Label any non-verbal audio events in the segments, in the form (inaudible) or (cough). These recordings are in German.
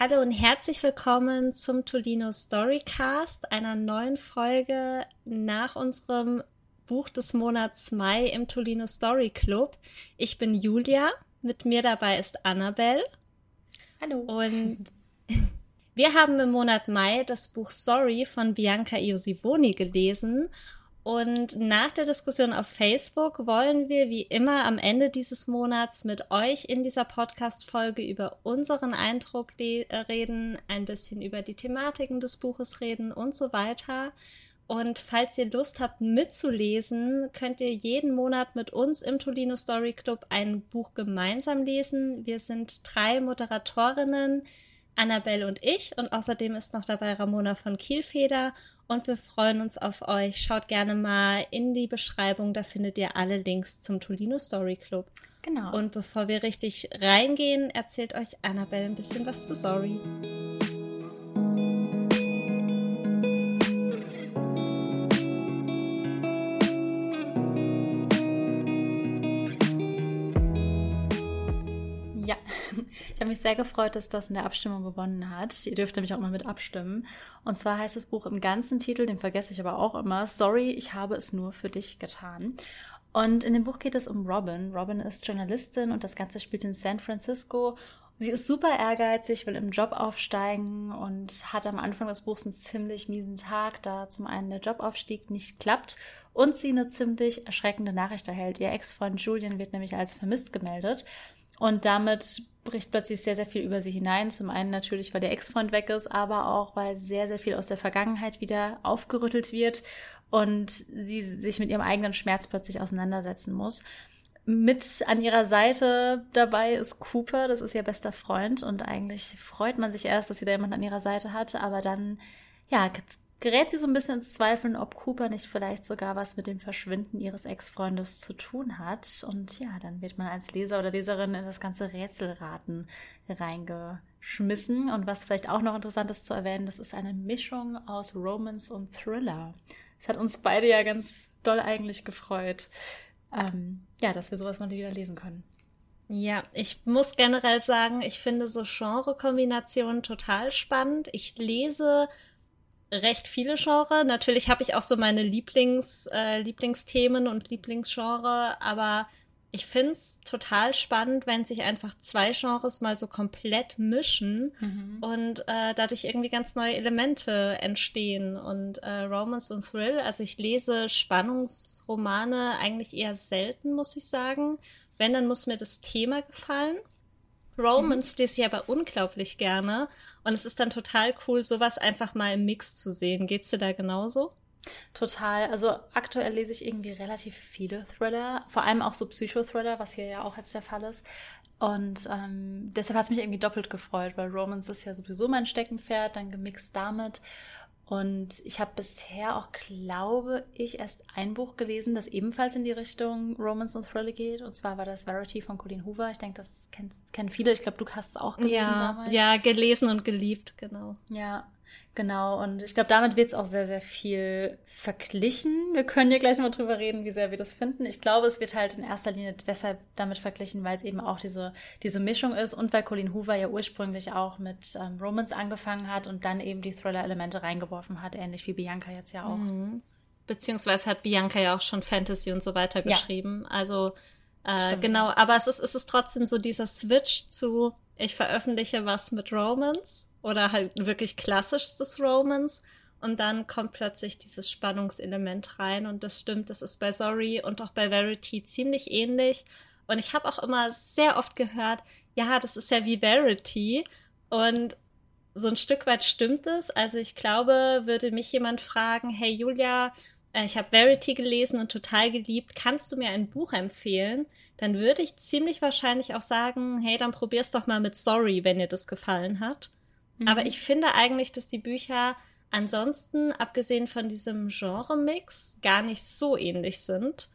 Hallo und herzlich willkommen zum Tolino Storycast, einer neuen Folge nach unserem Buch des Monats Mai im Tolino Story Club. Ich bin Julia, mit mir dabei ist Annabelle. Hallo. Und (laughs) wir haben im Monat Mai das Buch Sorry von Bianca Iosivoni gelesen und nach der Diskussion auf Facebook wollen wir wie immer am Ende dieses Monats mit euch in dieser Podcast-Folge über unseren Eindruck äh, reden, ein bisschen über die Thematiken des Buches reden und so weiter. Und falls ihr Lust habt mitzulesen, könnt ihr jeden Monat mit uns im Tolino Story Club ein Buch gemeinsam lesen. Wir sind drei Moderatorinnen, Annabelle und ich. Und außerdem ist noch dabei Ramona von Kielfeder und wir freuen uns auf euch. Schaut gerne mal in die Beschreibung, da findet ihr alle Links zum Tolino Story Club. Genau. Und bevor wir richtig reingehen, erzählt euch Annabelle ein bisschen was zu Sorry. Mich sehr gefreut, dass das in der Abstimmung gewonnen hat. Ihr dürft nämlich auch mal mit abstimmen. Und zwar heißt das Buch im ganzen Titel, den vergesse ich aber auch immer, Sorry, ich habe es nur für dich getan. Und in dem Buch geht es um Robin. Robin ist Journalistin und das Ganze spielt in San Francisco. Sie ist super ehrgeizig, will im Job aufsteigen und hat am Anfang des Buchs einen ziemlich miesen Tag, da zum einen der Jobaufstieg nicht klappt und sie eine ziemlich erschreckende Nachricht erhält. Ihr Ex-Freund Julian wird nämlich als vermisst gemeldet. Und damit bricht plötzlich sehr, sehr viel über sie hinein. Zum einen natürlich, weil der Ex-Freund weg ist, aber auch, weil sehr, sehr viel aus der Vergangenheit wieder aufgerüttelt wird und sie sich mit ihrem eigenen Schmerz plötzlich auseinandersetzen muss. Mit an ihrer Seite dabei ist Cooper, das ist ihr bester Freund und eigentlich freut man sich erst, dass sie da jemanden an ihrer Seite hat, aber dann, ja, gerät sie so ein bisschen ins Zweifeln, ob Cooper nicht vielleicht sogar was mit dem Verschwinden ihres Ex-Freundes zu tun hat. Und ja, dann wird man als Leser oder Leserin in das ganze Rätselraten reingeschmissen. Und was vielleicht auch noch interessant ist zu erwähnen, das ist eine Mischung aus Romance und Thriller. Das hat uns beide ja ganz doll eigentlich gefreut. Ähm, ja, dass wir sowas mal wieder lesen können. Ja, ich muss generell sagen, ich finde so Genre-Kombinationen total spannend. Ich lese recht viele Genre. Natürlich habe ich auch so meine Lieblings, äh, Lieblingsthemen und Lieblingsgenre, aber ich finde es total spannend, wenn sich einfach zwei Genres mal so komplett mischen mhm. und äh, dadurch irgendwie ganz neue Elemente entstehen. Und äh, Romance und Thrill, also ich lese Spannungsromane eigentlich eher selten, muss ich sagen. Wenn, dann muss mir das Thema gefallen. Romans mhm. lese ich aber unglaublich gerne. Und es ist dann total cool, sowas einfach mal im Mix zu sehen. Geht's dir da genauso? Total. Also aktuell lese ich irgendwie relativ viele Thriller, vor allem auch so Psychothriller, was hier ja auch jetzt der Fall ist. Und ähm, deshalb hat es mich irgendwie doppelt gefreut, weil Romance ist ja sowieso mein Steckenpferd, dann gemixt damit. Und ich habe bisher auch, glaube ich, erst ein Buch gelesen, das ebenfalls in die Richtung Romance und Thriller geht. Und zwar war das Verity von Colleen Hoover. Ich denke, das kennen viele. Ich glaube, du hast es auch gelesen ja, damals. Ja, gelesen und geliebt, genau. Ja, Genau, und ich glaube, damit wird es auch sehr, sehr viel verglichen. Wir können hier gleich mal drüber reden, wie sehr wir das finden. Ich glaube, es wird halt in erster Linie deshalb damit verglichen, weil es eben auch diese, diese Mischung ist und weil Colleen Hoover ja ursprünglich auch mit ähm, Romance angefangen hat und dann eben die Thriller-Elemente reingeworfen hat, ähnlich wie Bianca jetzt ja auch. Mhm. Beziehungsweise hat Bianca ja auch schon Fantasy und so weiter geschrieben. Ja. Also äh, genau, aber es ist, es ist trotzdem so dieser Switch zu, ich veröffentliche was mit Romance oder halt wirklich klassischstes Romance. Und dann kommt plötzlich dieses Spannungselement rein. Und das stimmt, das ist bei Sorry und auch bei Verity ziemlich ähnlich. Und ich habe auch immer sehr oft gehört, ja, das ist ja wie Verity. Und so ein Stück weit stimmt es. Also ich glaube, würde mich jemand fragen, hey Julia, äh, ich habe Verity gelesen und total geliebt, kannst du mir ein Buch empfehlen? Dann würde ich ziemlich wahrscheinlich auch sagen, hey, dann probier's doch mal mit Sorry, wenn dir das gefallen hat. Mhm. Aber ich finde eigentlich, dass die Bücher ansonsten, abgesehen von diesem Genre-Mix, gar nicht so ähnlich sind.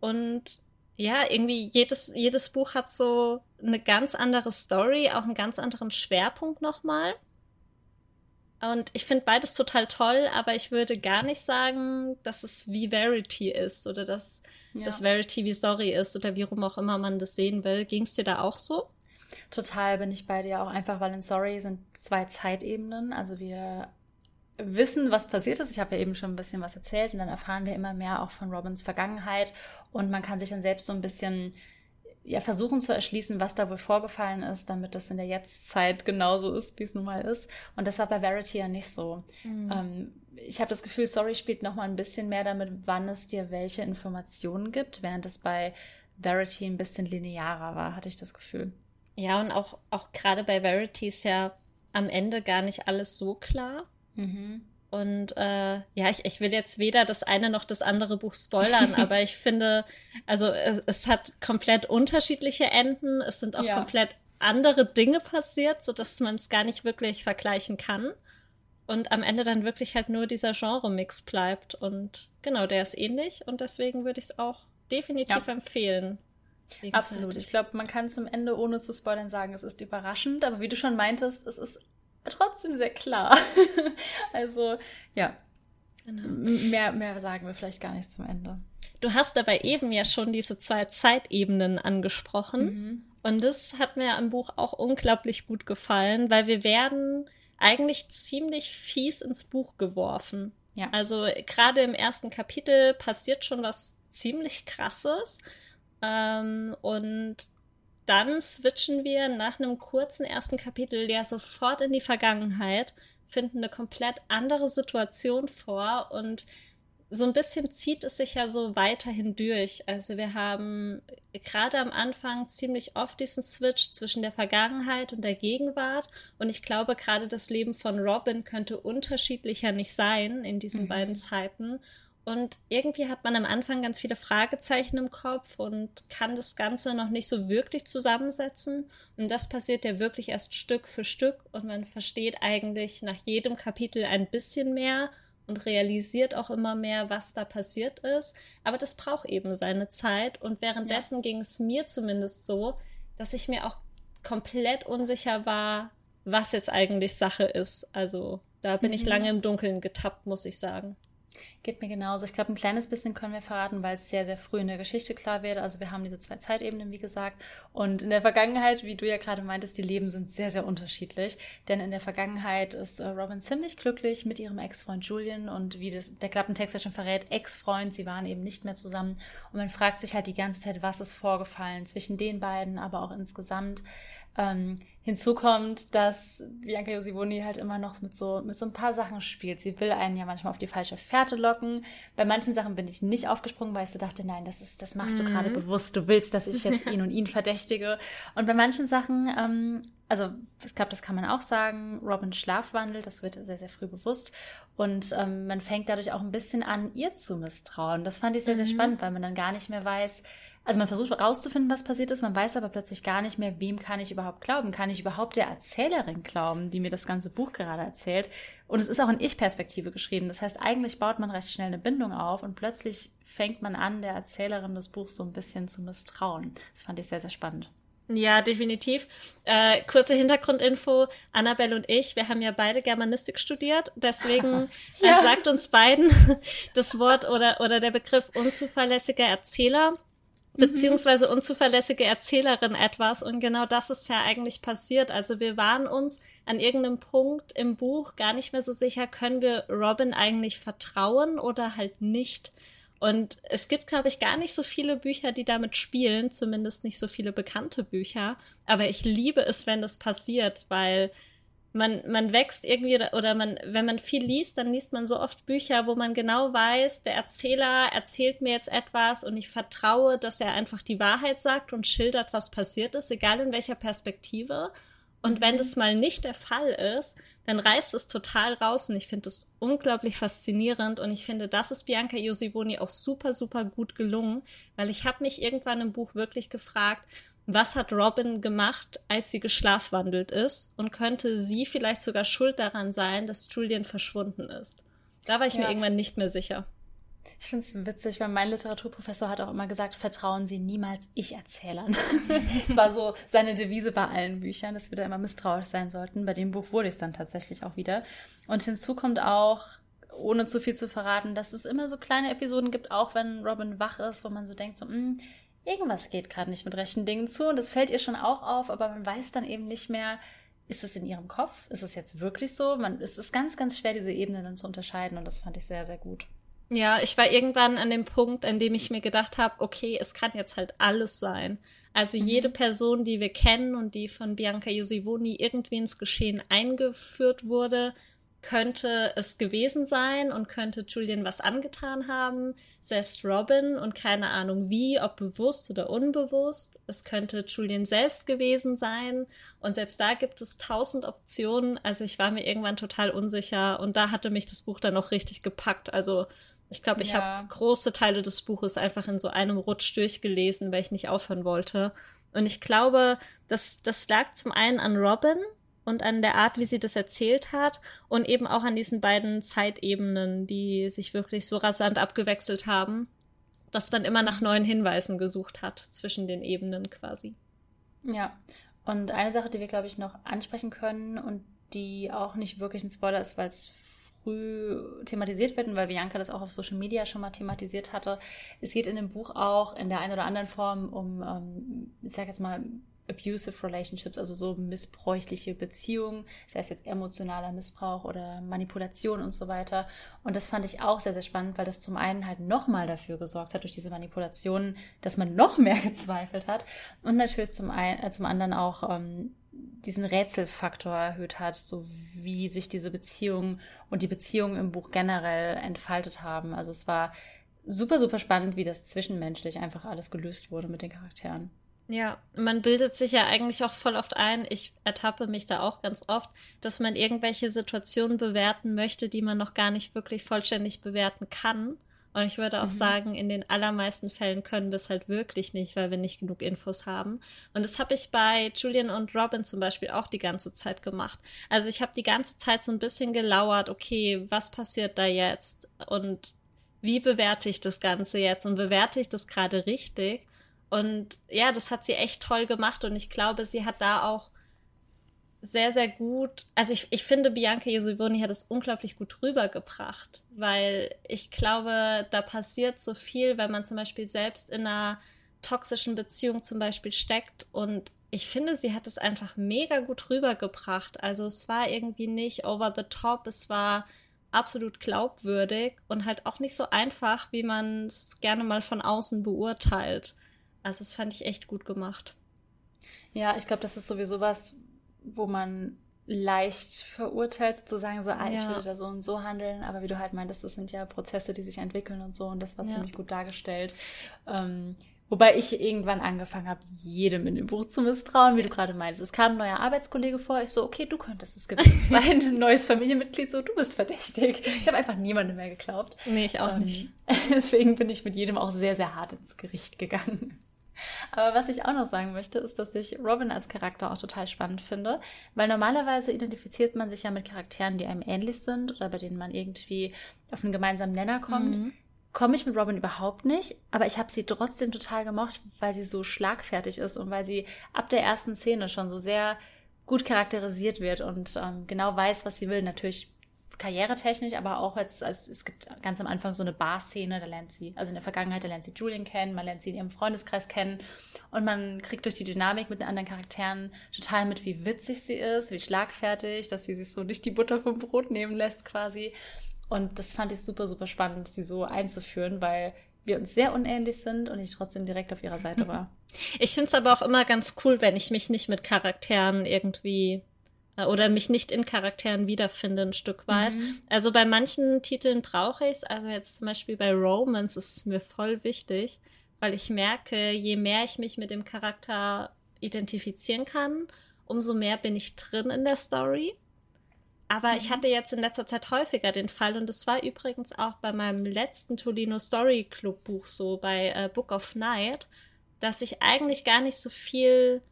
Und ja, irgendwie jedes, jedes Buch hat so eine ganz andere Story, auch einen ganz anderen Schwerpunkt nochmal. Und ich finde beides total toll, aber ich würde gar nicht sagen, dass es wie Verity ist oder dass, ja. dass Verity wie Story ist oder wie rum auch immer man das sehen will. Ging es dir da auch so? Total bin ich bei dir auch einfach, weil in Sorry sind zwei Zeitebenen. Also wir wissen, was passiert ist. Ich habe ja eben schon ein bisschen was erzählt und dann erfahren wir immer mehr auch von Robins Vergangenheit und man kann sich dann selbst so ein bisschen ja, versuchen zu erschließen, was da wohl vorgefallen ist, damit das in der Jetztzeit genauso ist, wie es nun mal ist. Und das war bei Verity ja nicht so. Mhm. Ähm, ich habe das Gefühl, Sorry spielt noch mal ein bisschen mehr damit, wann es dir welche Informationen gibt, während es bei Verity ein bisschen linearer war, hatte ich das Gefühl. Ja, und auch, auch gerade bei Verity ist ja am Ende gar nicht alles so klar. Mhm. Und äh, ja, ich, ich will jetzt weder das eine noch das andere Buch spoilern, (laughs) aber ich finde, also es, es, hat komplett unterschiedliche Enden. Es sind auch ja. komplett andere Dinge passiert, so dass man es gar nicht wirklich vergleichen kann. Und am Ende dann wirklich halt nur dieser Genre-Mix bleibt. Und genau, der ist ähnlich. Und deswegen würde ich es auch definitiv ja. empfehlen. Absolut. Ich glaube, man kann zum Ende, ohne zu spoilern, sagen, es ist überraschend. Aber wie du schon meintest, es ist trotzdem sehr klar. (laughs) also, ja. Genau. Mehr, mehr sagen wir vielleicht gar nicht zum Ende. Du hast dabei eben ja schon diese zwei Zeitebenen angesprochen. Mhm. Und das hat mir am Buch auch unglaublich gut gefallen, weil wir werden eigentlich ziemlich fies ins Buch geworfen. Ja. Also gerade im ersten Kapitel passiert schon was ziemlich krasses. Ähm, und dann switchen wir nach einem kurzen ersten Kapitel ja sofort in die Vergangenheit, finden eine komplett andere Situation vor und so ein bisschen zieht es sich ja so weiterhin durch. Also wir haben gerade am Anfang ziemlich oft diesen Switch zwischen der Vergangenheit und der Gegenwart. Und ich glaube, gerade das Leben von Robin könnte unterschiedlicher nicht sein in diesen mhm. beiden Zeiten. Und irgendwie hat man am Anfang ganz viele Fragezeichen im Kopf und kann das Ganze noch nicht so wirklich zusammensetzen. Und das passiert ja wirklich erst Stück für Stück und man versteht eigentlich nach jedem Kapitel ein bisschen mehr und realisiert auch immer mehr, was da passiert ist. Aber das braucht eben seine Zeit. Und währenddessen ja. ging es mir zumindest so, dass ich mir auch komplett unsicher war, was jetzt eigentlich Sache ist. Also da bin mhm. ich lange im Dunkeln getappt, muss ich sagen. Geht mir genauso. Ich glaube, ein kleines bisschen können wir verraten, weil es sehr, sehr früh in der Geschichte klar wird. Also wir haben diese zwei Zeitebenen, wie gesagt. Und in der Vergangenheit, wie du ja gerade meintest, die Leben sind sehr, sehr unterschiedlich. Denn in der Vergangenheit ist äh, Robin ziemlich glücklich mit ihrem Ex-Freund Julian und wie das, der Klappentext ja schon verrät, Ex-Freund, sie waren eben nicht mehr zusammen. Und man fragt sich halt die ganze Zeit, was ist vorgefallen zwischen den beiden, aber auch insgesamt. Ähm, hinzu kommt, dass Bianca Josivoni halt immer noch mit so, mit so ein paar Sachen spielt. Sie will einen ja manchmal auf die falsche Fährte locken. Bei manchen Sachen bin ich nicht aufgesprungen, weil ich so dachte, nein, das ist, das machst mhm. du gerade bewusst. Du willst, dass ich jetzt ihn und ihn verdächtige. Und bei manchen Sachen, ähm, also ich glaube, das kann man auch sagen, Robin schlafwandelt, das wird sehr, sehr früh bewusst. Und ähm, man fängt dadurch auch ein bisschen an, ihr zu misstrauen. Das fand ich sehr, sehr mhm. spannend, weil man dann gar nicht mehr weiß, also man versucht herauszufinden, was passiert ist, man weiß aber plötzlich gar nicht mehr, wem kann ich überhaupt glauben? Kann ich überhaupt der Erzählerin glauben, die mir das ganze Buch gerade erzählt? Und es ist auch in Ich-Perspektive geschrieben. Das heißt, eigentlich baut man recht schnell eine Bindung auf und plötzlich fängt man an, der Erzählerin des Buchs so ein bisschen zu misstrauen. Das fand ich sehr, sehr spannend. Ja, definitiv. Äh, kurze Hintergrundinfo. Annabelle und ich, wir haben ja beide Germanistik studiert. Deswegen (laughs) ja. äh, sagt uns beiden (laughs) das Wort oder, oder der Begriff unzuverlässiger Erzähler. Beziehungsweise unzuverlässige Erzählerin etwas. Und genau das ist ja eigentlich passiert. Also wir waren uns an irgendeinem Punkt im Buch gar nicht mehr so sicher, können wir Robin eigentlich vertrauen oder halt nicht. Und es gibt, glaube ich, gar nicht so viele Bücher, die damit spielen, zumindest nicht so viele bekannte Bücher. Aber ich liebe es, wenn das passiert, weil man, man wächst irgendwie oder man, wenn man viel liest, dann liest man so oft Bücher, wo man genau weiß, der Erzähler erzählt mir jetzt etwas und ich vertraue, dass er einfach die Wahrheit sagt und schildert, was passiert ist, egal in welcher Perspektive. Und wenn mhm. das mal nicht der Fall ist, dann reißt es total raus und ich finde das unglaublich faszinierend und ich finde, das ist Bianca Josivoni auch super, super gut gelungen, weil ich habe mich irgendwann im Buch wirklich gefragt, was hat Robin gemacht, als sie geschlafwandelt ist und könnte sie vielleicht sogar schuld daran sein, dass Julian verschwunden ist. Da war ich ja. mir irgendwann nicht mehr sicher. Ich finde es witzig, weil mein Literaturprofessor hat auch immer gesagt, vertrauen Sie niemals Ich-Erzählern. (laughs) das war so seine Devise bei allen Büchern, dass wir da immer misstrauisch sein sollten. Bei dem Buch wurde es dann tatsächlich auch wieder. Und hinzu kommt auch, ohne zu viel zu verraten, dass es immer so kleine Episoden gibt, auch wenn Robin wach ist, wo man so denkt, so, mh, hm, irgendwas geht gerade nicht mit rechten Dingen zu und das fällt ihr schon auch auf, aber man weiß dann eben nicht mehr, ist es in ihrem Kopf? Ist es jetzt wirklich so? Man, es ist ganz, ganz schwer, diese Ebenen dann zu unterscheiden und das fand ich sehr, sehr gut. Ja, ich war irgendwann an dem Punkt, an dem ich mir gedacht habe, okay, es kann jetzt halt alles sein. Also mhm. jede Person, die wir kennen und die von Bianca Josivoni irgendwie ins Geschehen eingeführt wurde, könnte es gewesen sein und könnte Julian was angetan haben. Selbst Robin und keine Ahnung wie, ob bewusst oder unbewusst. Es könnte Julian selbst gewesen sein. Und selbst da gibt es tausend Optionen. Also ich war mir irgendwann total unsicher und da hatte mich das Buch dann auch richtig gepackt. Also ich glaube, ich ja. habe große Teile des Buches einfach in so einem Rutsch durchgelesen, weil ich nicht aufhören wollte. Und ich glaube, das, das lag zum einen an Robin und an der Art, wie sie das erzählt hat und eben auch an diesen beiden Zeitebenen, die sich wirklich so rasant abgewechselt haben, dass man immer nach neuen Hinweisen gesucht hat zwischen den Ebenen quasi. Ja, und eine Sache, die wir, glaube ich, noch ansprechen können und die auch nicht wirklich ein Spoiler ist, weil es früh thematisiert werden, weil Bianca das auch auf Social Media schon mal thematisiert hatte. Es geht in dem Buch auch in der einen oder anderen Form um, ähm, ich sag jetzt mal, abusive relationships, also so missbräuchliche Beziehungen, sei es jetzt emotionaler Missbrauch oder Manipulation und so weiter. Und das fand ich auch sehr, sehr spannend, weil das zum einen halt nochmal dafür gesorgt hat, durch diese Manipulationen, dass man noch mehr (laughs) gezweifelt hat und natürlich zum, ein, äh, zum anderen auch ähm, diesen Rätselfaktor erhöht hat, so wie sich diese Beziehungen und die Beziehungen im Buch generell entfaltet haben. Also es war super, super spannend, wie das zwischenmenschlich einfach alles gelöst wurde mit den Charakteren. Ja, man bildet sich ja eigentlich auch voll oft ein, ich ertappe mich da auch ganz oft, dass man irgendwelche Situationen bewerten möchte, die man noch gar nicht wirklich vollständig bewerten kann. Und ich würde auch mhm. sagen, in den allermeisten Fällen können wir es halt wirklich nicht, weil wir nicht genug Infos haben. Und das habe ich bei Julian und Robin zum Beispiel auch die ganze Zeit gemacht. Also ich habe die ganze Zeit so ein bisschen gelauert, okay, was passiert da jetzt? Und wie bewerte ich das Ganze jetzt? Und bewerte ich das gerade richtig? Und ja, das hat sie echt toll gemacht. Und ich glaube, sie hat da auch sehr, sehr gut, also ich, ich finde, Bianca Jesuboni hat es unglaublich gut rübergebracht, weil ich glaube, da passiert so viel, wenn man zum Beispiel selbst in einer toxischen Beziehung zum Beispiel steckt und ich finde, sie hat es einfach mega gut rübergebracht. Also es war irgendwie nicht over the top, es war absolut glaubwürdig und halt auch nicht so einfach, wie man es gerne mal von außen beurteilt. Also das fand ich echt gut gemacht. Ja, ich glaube, das ist sowieso was, wo man leicht verurteilt, sozusagen so, ah, ja. ich würde da so und so handeln, aber wie du halt meintest, das sind ja Prozesse, die sich entwickeln und so und das war ja. ziemlich gut dargestellt. Ähm, wobei ich irgendwann angefangen habe, jedem in dem Buch zu misstrauen, wie du gerade meinst. Es kam ein neuer Arbeitskollege vor, ich so, okay, du könntest es gewesen (laughs) sein, ein neues Familienmitglied, so, du bist verdächtig. Ich habe einfach niemandem mehr geglaubt. Nee, ich auch ähm, nicht. (laughs) Deswegen bin ich mit jedem auch sehr, sehr hart ins Gericht gegangen. Aber was ich auch noch sagen möchte, ist, dass ich Robin als Charakter auch total spannend finde, weil normalerweise identifiziert man sich ja mit Charakteren, die einem ähnlich sind oder bei denen man irgendwie auf einen gemeinsamen Nenner kommt. Mhm. Komme ich mit Robin überhaupt nicht, aber ich habe sie trotzdem total gemocht, weil sie so schlagfertig ist und weil sie ab der ersten Szene schon so sehr gut charakterisiert wird und ähm, genau weiß, was sie will. Natürlich karrieretechnisch, aber auch jetzt, als, es gibt ganz am Anfang so eine Bar-Szene, da lernt sie, also in der Vergangenheit, da lernt sie Julian kennen, man lernt sie in ihrem Freundeskreis kennen und man kriegt durch die Dynamik mit den anderen Charakteren total mit, wie witzig sie ist, wie schlagfertig, dass sie sich so nicht die Butter vom Brot nehmen lässt quasi. Und das fand ich super, super spannend, sie so einzuführen, weil wir uns sehr unähnlich sind und ich trotzdem direkt auf ihrer Seite (laughs) war. Ich finde es aber auch immer ganz cool, wenn ich mich nicht mit Charakteren irgendwie oder mich nicht in Charakteren wiederfinde ein Stück weit. Mhm. Also bei manchen Titeln brauche ich es, also jetzt zum Beispiel bei Romance ist es mir voll wichtig, weil ich merke, je mehr ich mich mit dem Charakter identifizieren kann, umso mehr bin ich drin in der Story. Aber mhm. ich hatte jetzt in letzter Zeit häufiger den Fall, und das war übrigens auch bei meinem letzten Tolino Story Club Buch so, bei äh, Book of Night, dass ich eigentlich gar nicht so viel,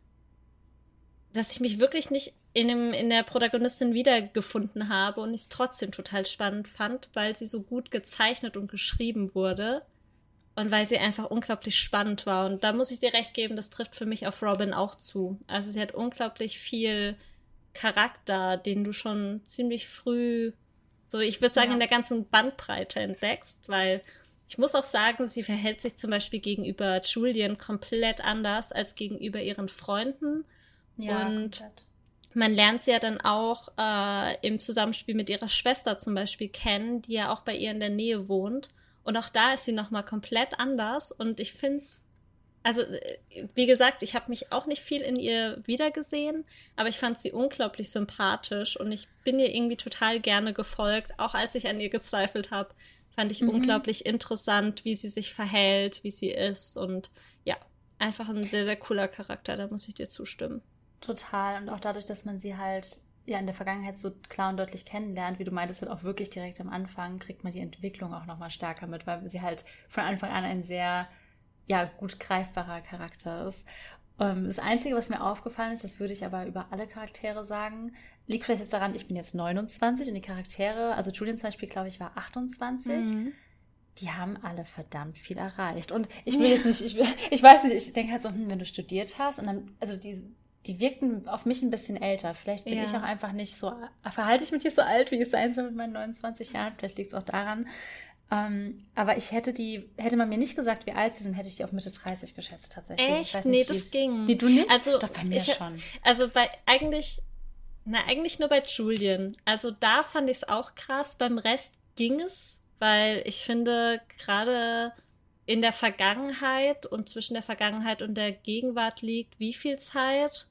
dass ich mich wirklich nicht in, dem, in der Protagonistin wiedergefunden habe und ich es trotzdem total spannend fand, weil sie so gut gezeichnet und geschrieben wurde und weil sie einfach unglaublich spannend war. Und da muss ich dir recht geben, das trifft für mich auf Robin auch zu. Also sie hat unglaublich viel Charakter, den du schon ziemlich früh, so ich würde sagen, ja. in der ganzen Bandbreite entdeckst, weil ich muss auch sagen, sie verhält sich zum Beispiel gegenüber Julian komplett anders als gegenüber ihren Freunden. Ja, und komplett. Man lernt sie ja dann auch äh, im Zusammenspiel mit ihrer Schwester zum Beispiel kennen, die ja auch bei ihr in der Nähe wohnt. Und auch da ist sie nochmal komplett anders. Und ich finde es also äh, wie gesagt, ich habe mich auch nicht viel in ihr wiedergesehen, aber ich fand sie unglaublich sympathisch und ich bin ihr irgendwie total gerne gefolgt, auch als ich an ihr gezweifelt habe. Fand ich mhm. unglaublich interessant, wie sie sich verhält, wie sie ist und ja, einfach ein sehr, sehr cooler Charakter, da muss ich dir zustimmen. Total und auch dadurch, dass man sie halt ja in der Vergangenheit so klar und deutlich kennenlernt, wie du meintest, halt auch wirklich direkt am Anfang, kriegt man die Entwicklung auch nochmal stärker mit, weil sie halt von Anfang an ein sehr ja, gut greifbarer Charakter ist. Ähm, das Einzige, was mir aufgefallen ist, das würde ich aber über alle Charaktere sagen, liegt vielleicht jetzt daran, ich bin jetzt 29 und die Charaktere, also Julian zum Beispiel, glaube ich, war 28. Mhm. Die haben alle verdammt viel erreicht. Und ich will jetzt nicht, ich, (laughs) ich weiß nicht, ich denke halt so, hm, wenn du studiert hast und dann, also die, die wirkten auf mich ein bisschen älter. Vielleicht bin ja. ich auch einfach nicht so, verhalte ich mich nicht so alt, wie ich sein soll mit meinen 29 Jahren. Vielleicht liegt es auch daran. Ähm, aber ich hätte die, hätte man mir nicht gesagt, wie alt sie sind, hätte ich die auf Mitte 30 geschätzt tatsächlich. Echt? Nee, das ging. Wie du nicht? Also, Doch, bei mir ich, schon. Also bei eigentlich, na, eigentlich nur bei Julian. Also da fand ich es auch krass. Beim Rest ging es, weil ich finde, gerade in der Vergangenheit und zwischen der Vergangenheit und der Gegenwart liegt wie viel Zeit?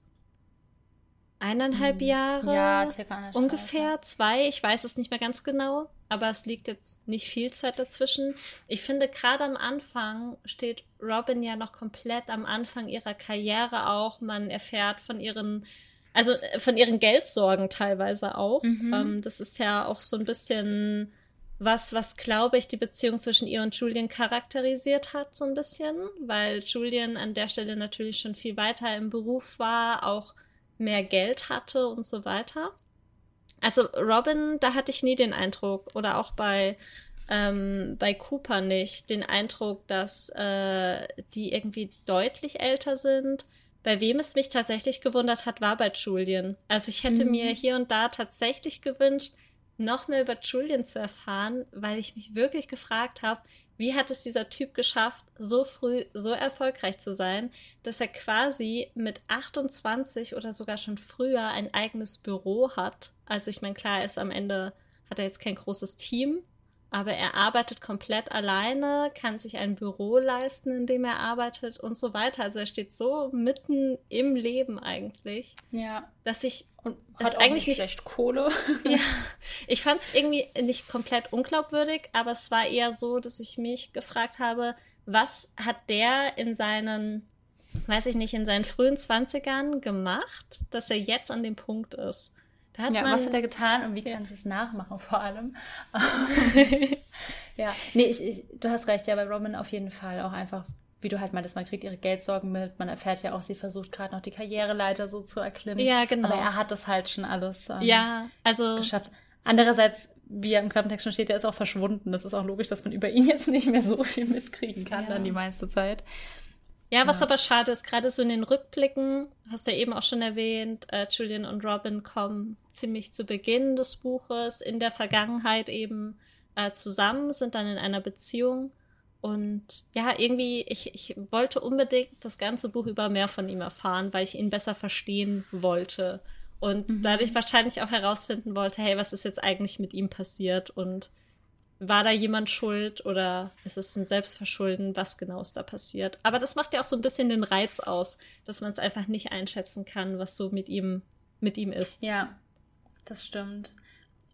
Eineinhalb hm. Jahre? Ja, circa eineinhalb Ungefähr zwei, ich weiß es nicht mehr ganz genau aber es liegt jetzt nicht viel Zeit dazwischen. Ich finde, gerade am Anfang steht Robin ja noch komplett am Anfang ihrer Karriere auch. Man erfährt von ihren, also äh, von ihren Geldsorgen teilweise auch. Mhm. Ähm, das ist ja auch so ein bisschen was, was glaube ich die Beziehung zwischen ihr und Julian charakterisiert hat, so ein bisschen, weil Julian an der Stelle natürlich schon viel weiter im Beruf war, auch mehr Geld hatte und so weiter. Also Robin, da hatte ich nie den Eindruck, oder auch bei, ähm, bei Cooper nicht, den Eindruck, dass äh, die irgendwie deutlich älter sind. Bei wem es mich tatsächlich gewundert hat, war bei Julian. Also ich hätte mhm. mir hier und da tatsächlich gewünscht, noch mehr über Julian zu erfahren, weil ich mich wirklich gefragt habe, wie hat es dieser Typ geschafft, so früh so erfolgreich zu sein, dass er quasi mit 28 oder sogar schon früher ein eigenes Büro hat? Also ich meine, klar, ist am Ende, hat er jetzt kein großes Team, aber er arbeitet komplett alleine, kann sich ein Büro leisten, in dem er arbeitet und so weiter. Also er steht so mitten im Leben eigentlich. Ja. Dass ich und hat auch eigentlich nicht schlecht Kohle. (laughs) ja, (laughs) ich fand es irgendwie nicht komplett unglaubwürdig, aber es war eher so, dass ich mich gefragt habe, was hat der in seinen, weiß ich nicht, in seinen frühen Zwanzigern gemacht, dass er jetzt an dem Punkt ist. Hat ja, man, was hat er getan und wie kann ich es nachmachen vor allem? (laughs) ja, nee, ich, ich, du hast recht, ja, bei Roman auf jeden Fall auch einfach, wie du halt meintest, man kriegt ihre Geldsorgen mit, man erfährt ja auch, sie versucht gerade noch die Karriereleiter so zu erklimmen. Ja, genau. Aber er hat das halt schon alles ähm, ja, also, geschafft. Andererseits, wie er im Klappentext schon steht, er ist auch verschwunden. Das ist auch logisch, dass man über ihn jetzt nicht mehr so viel mitkriegen kann ja. dann die meiste Zeit. Ja, was ja. aber schade ist, gerade so in den Rückblicken, hast du ja eben auch schon erwähnt, äh, Julian und Robin kommen ziemlich zu Beginn des Buches in der Vergangenheit eben äh, zusammen, sind dann in einer Beziehung. Und ja, irgendwie, ich, ich wollte unbedingt das ganze Buch über mehr von ihm erfahren, weil ich ihn besser verstehen wollte. Und mhm. dadurch wahrscheinlich auch herausfinden wollte, hey, was ist jetzt eigentlich mit ihm passiert? Und war da jemand schuld oder ist es ein Selbstverschulden? Was genau ist da passiert? Aber das macht ja auch so ein bisschen den Reiz aus, dass man es einfach nicht einschätzen kann, was so mit ihm, mit ihm ist. Ja, das stimmt.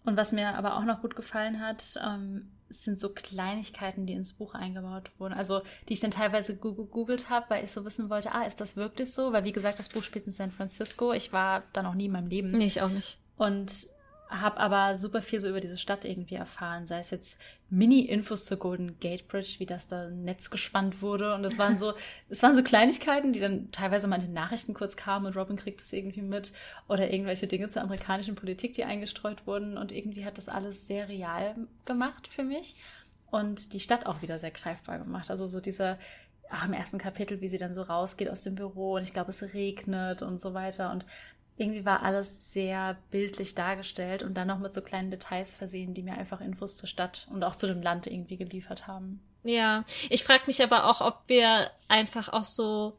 Und was mir aber auch noch gut gefallen hat, ähm, sind so Kleinigkeiten, die ins Buch eingebaut wurden. Also, die ich dann teilweise gegoogelt habe, weil ich so wissen wollte, ah, ist das wirklich so? Weil, wie gesagt, das Buch spielt in San Francisco. Ich war da noch nie in meinem Leben. Nee, ich auch nicht. Und habe aber super viel so über diese Stadt irgendwie erfahren, sei es jetzt Mini-Infos zur Golden Gate Bridge, wie das da Netz gespannt wurde. Und es waren so, (laughs) es waren so Kleinigkeiten, die dann teilweise mal in den Nachrichten kurz kamen und Robin kriegt das irgendwie mit. Oder irgendwelche Dinge zur amerikanischen Politik, die eingestreut wurden. Und irgendwie hat das alles sehr real gemacht für mich. Und die Stadt auch wieder sehr greifbar gemacht. Also so dieser auch im ersten Kapitel, wie sie dann so rausgeht aus dem Büro. Und ich glaube, es regnet und so weiter. Und irgendwie war alles sehr bildlich dargestellt und dann noch mit so kleinen Details versehen, die mir einfach Infos zur Stadt und auch zu dem Land irgendwie geliefert haben. Ja, ich frage mich aber auch, ob wir einfach auch so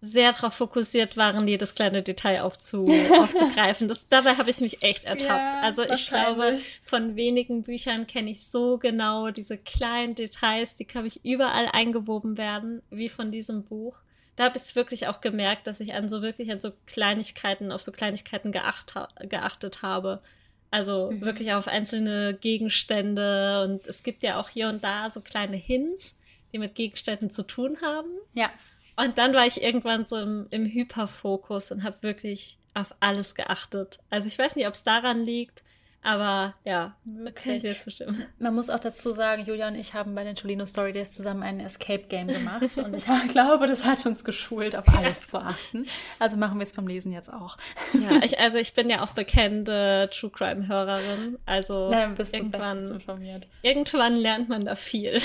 sehr darauf fokussiert waren, jedes kleine Detail aufzu, (laughs) aufzugreifen. Das, dabei habe ich mich echt ertappt. Ja, also ich glaube, von wenigen Büchern kenne ich so genau diese kleinen Details, die, glaube ich, überall eingewoben werden, wie von diesem Buch. Da habe ich wirklich auch gemerkt, dass ich an so wirklich an so Kleinigkeiten, auf so Kleinigkeiten geacht, geachtet habe. Also mhm. wirklich auf einzelne Gegenstände. Und es gibt ja auch hier und da so kleine Hints, die mit Gegenständen zu tun haben. Ja. Und dann war ich irgendwann so im, im Hyperfokus und habe wirklich auf alles geachtet. Also ich weiß nicht, ob es daran liegt, aber ja, okay. ich jetzt bestimmen. Man muss auch dazu sagen, Julia und ich haben bei den Tolino Story Days zusammen ein Escape Game gemacht und ich (laughs) glaube, das hat uns geschult, auf alles zu achten. Also machen wir es beim Lesen jetzt auch. Ja, ich, also ich bin ja auch bekannte True Crime Hörerin, also naja, bist irgendwann, informiert. irgendwann lernt man da viel.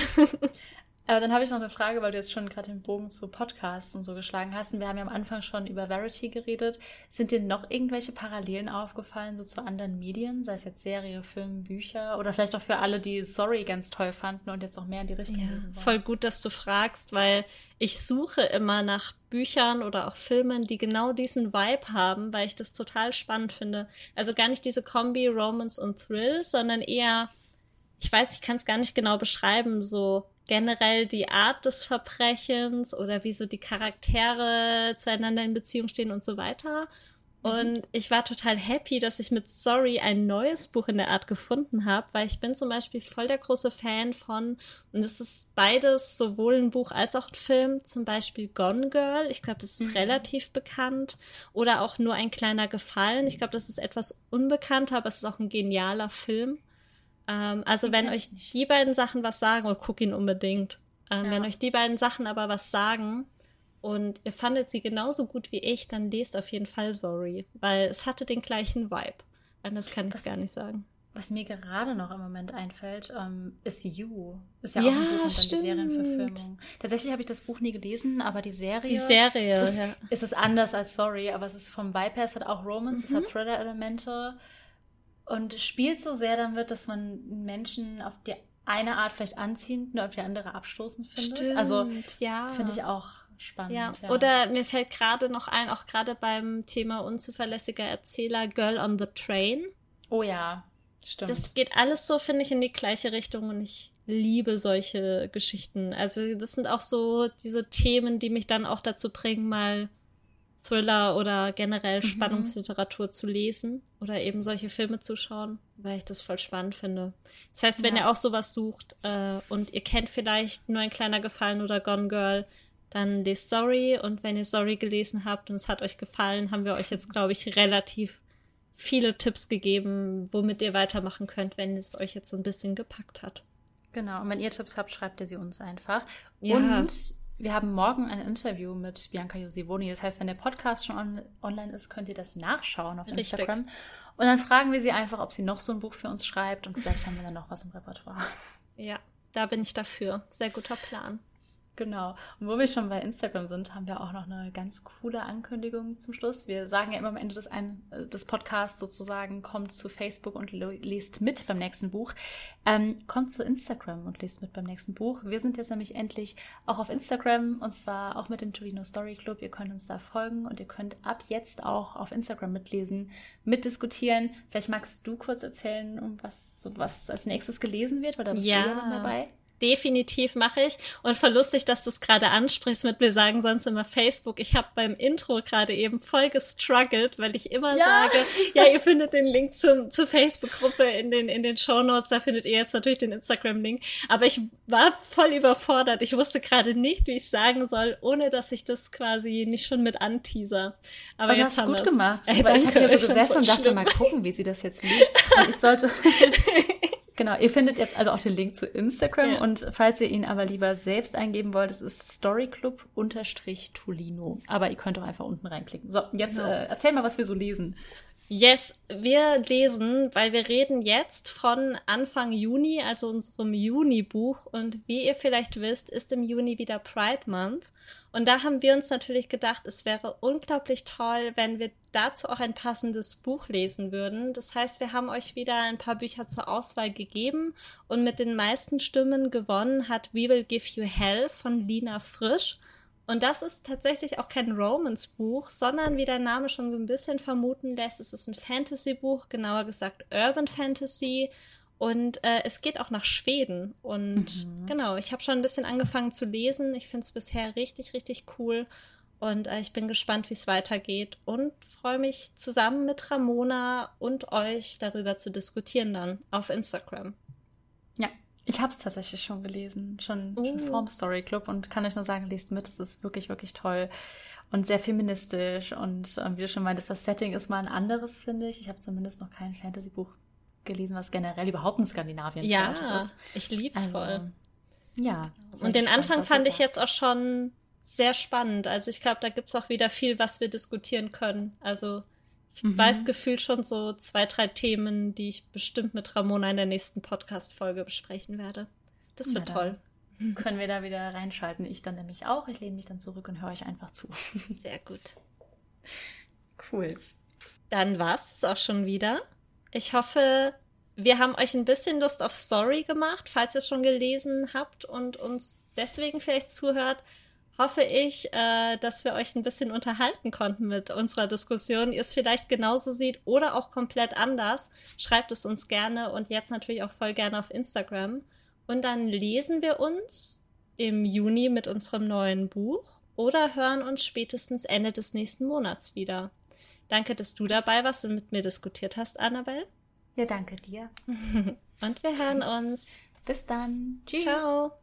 Aber dann habe ich noch eine Frage, weil du jetzt schon gerade den Bogen zu Podcasts und so geschlagen hast. Und wir haben ja am Anfang schon über Verity geredet. Sind dir noch irgendwelche Parallelen aufgefallen, so zu anderen Medien, sei es jetzt Serie, Film, Bücher oder vielleicht auch für alle, die Sorry ganz toll fanden und jetzt noch mehr in die Richtung ja, lesen wollen? Voll gut, dass du fragst, weil ich suche immer nach Büchern oder auch Filmen, die genau diesen Vibe haben, weil ich das total spannend finde. Also gar nicht diese Kombi Romance und Thrill, sondern eher, ich weiß, ich kann es gar nicht genau beschreiben, so generell die Art des Verbrechens oder wie so die Charaktere zueinander in Beziehung stehen und so weiter. Mhm. Und ich war total happy, dass ich mit Sorry ein neues Buch in der Art gefunden habe, weil ich bin zum Beispiel voll der große Fan von, und es ist beides sowohl ein Buch als auch ein Film, zum Beispiel Gone Girl. Ich glaube, das ist mhm. relativ bekannt. Oder auch nur ein kleiner Gefallen. Ich glaube, das ist etwas unbekannter, aber es ist auch ein genialer Film. Ähm, also wenn euch nicht. die beiden Sachen was sagen, und guck ihn unbedingt. Ähm, ja. Wenn euch die beiden Sachen aber was sagen und ihr fandet sie genauso gut wie ich, dann lest auf jeden Fall Sorry, weil es hatte den gleichen Vibe. Anders kann ich es gar nicht sagen. Was mir gerade noch im Moment einfällt, ähm, ist You. Ist ja, ja auch ein Buch und die Serienverfilmung. Tatsächlich habe ich das Buch nie gelesen, aber die Serie. Die Serie, ist, ja. ist es anders als Sorry, aber es ist vom Bypass, hat auch Romance, mhm. es hat Thriller-Elemente und spielt so sehr damit, dass man Menschen auf die eine Art vielleicht anziehend und auf die andere abstoßend findet. Stimmt, also ja. finde ich auch spannend. Ja. ja. Oder mir fällt gerade noch ein, auch gerade beim Thema unzuverlässiger Erzähler Girl on the Train. Oh ja, stimmt. Das geht alles so, finde ich, in die gleiche Richtung und ich liebe solche Geschichten. Also das sind auch so diese Themen, die mich dann auch dazu bringen, mal Thriller oder generell mhm. Spannungsliteratur zu lesen oder eben solche Filme zu schauen, weil ich das voll spannend finde. Das heißt, wenn ja. ihr auch sowas sucht äh, und ihr kennt vielleicht nur ein kleiner Gefallen oder Gone Girl, dann lest Sorry und wenn ihr Sorry gelesen habt und es hat euch gefallen, haben wir euch jetzt, glaube ich, relativ viele Tipps gegeben, womit ihr weitermachen könnt, wenn es euch jetzt so ein bisschen gepackt hat. Genau, und wenn ihr Tipps habt, schreibt ihr sie uns einfach. Ja. Und wir haben morgen ein Interview mit Bianca Josivoni. Das heißt, wenn der Podcast schon on online ist, könnt ihr das nachschauen auf Richtig. Instagram. Und dann fragen wir sie einfach, ob sie noch so ein Buch für uns schreibt und vielleicht haben wir dann noch was im Repertoire. Ja, da bin ich dafür. Sehr guter Plan. Genau. Und wo wir schon bei Instagram sind, haben wir auch noch eine ganz coole Ankündigung zum Schluss. Wir sagen ja immer am Ende des, ein, äh, des Podcasts sozusagen, kommt zu Facebook und lest mit beim nächsten Buch. Ähm, kommt zu Instagram und lest mit beim nächsten Buch. Wir sind jetzt nämlich endlich auch auf Instagram und zwar auch mit dem Torino Story Club. Ihr könnt uns da folgen und ihr könnt ab jetzt auch auf Instagram mitlesen, mitdiskutieren. Vielleicht magst du kurz erzählen, um was, was als nächstes gelesen wird, weil da bist ja. du ja dann dabei definitiv mache ich. Und voll lustig, dass du es gerade ansprichst mit mir sagen sonst immer Facebook. Ich habe beim Intro gerade eben voll gestruggelt, weil ich immer ja. sage, ja, ihr findet den Link zum, zur Facebook-Gruppe in den, in den Show Notes. Da findet ihr jetzt natürlich den Instagram-Link. Aber ich war voll überfordert. Ich wusste gerade nicht, wie ich sagen soll, ohne dass ich das quasi nicht schon mit anteaser. Aber, Aber jetzt hast gut gemacht. Ey, Weil ich habe hier so gesessen und dachte, schlimm. mal gucken, wie sie das jetzt liest. Und ich sollte (laughs) Genau, ihr findet jetzt also auch den Link zu Instagram ja. und falls ihr ihn aber lieber selbst eingeben wollt, es ist storyclub-tulino. Aber ihr könnt doch einfach unten reinklicken. So, jetzt genau. äh, erzähl mal, was wir so lesen. Yes, wir lesen, weil wir reden jetzt von Anfang Juni, also unserem Juni-Buch. Und wie ihr vielleicht wisst, ist im Juni wieder Pride Month. Und da haben wir uns natürlich gedacht, es wäre unglaublich toll, wenn wir dazu auch ein passendes Buch lesen würden. Das heißt, wir haben euch wieder ein paar Bücher zur Auswahl gegeben und mit den meisten Stimmen gewonnen hat We Will Give You Hell von Lina Frisch. Und das ist tatsächlich auch kein Romance-Buch, sondern wie der Name schon so ein bisschen vermuten lässt, es ist ein Fantasy-Buch, genauer gesagt Urban Fantasy. Und äh, es geht auch nach Schweden. Und mhm. genau, ich habe schon ein bisschen angefangen zu lesen. Ich finde es bisher richtig, richtig cool. Und äh, ich bin gespannt, wie es weitergeht. Und freue mich zusammen mit Ramona und euch darüber zu diskutieren dann auf Instagram. Ich habe es tatsächlich schon gelesen, schon, uh. schon vorm Story Club und kann euch nur sagen, lest mit, es ist wirklich, wirklich toll und sehr feministisch und ähm, wie du schon meintest, das Setting ist mal ein anderes, finde ich. Ich habe zumindest noch kein Fantasy-Buch gelesen, was generell überhaupt in Skandinavien ja, ist. Ja, ich lieb's also, voll. Ja. Und den Anfang fand ich jetzt auch schon sehr spannend. Also ich glaube, da gibt's auch wieder viel, was wir diskutieren können. Also ich mhm. weiß gefühlt schon so zwei, drei Themen, die ich bestimmt mit Ramona in der nächsten Podcast-Folge besprechen werde. Das wird ja, toll. Können wir da wieder reinschalten? Ich dann nämlich auch. Ich lehne mich dann zurück und höre euch einfach zu. (laughs) Sehr gut. Cool. Dann war's das auch schon wieder. Ich hoffe, wir haben euch ein bisschen Lust auf Story gemacht, falls ihr es schon gelesen habt und uns deswegen vielleicht zuhört hoffe ich, äh, dass wir euch ein bisschen unterhalten konnten mit unserer Diskussion. Ihr es vielleicht genauso seht oder auch komplett anders. Schreibt es uns gerne und jetzt natürlich auch voll gerne auf Instagram. Und dann lesen wir uns im Juni mit unserem neuen Buch oder hören uns spätestens Ende des nächsten Monats wieder. Danke, dass du dabei warst und mit mir diskutiert hast, Annabelle. Ja, danke dir. (laughs) und wir hören uns. Bis dann. Tschüss. Ciao.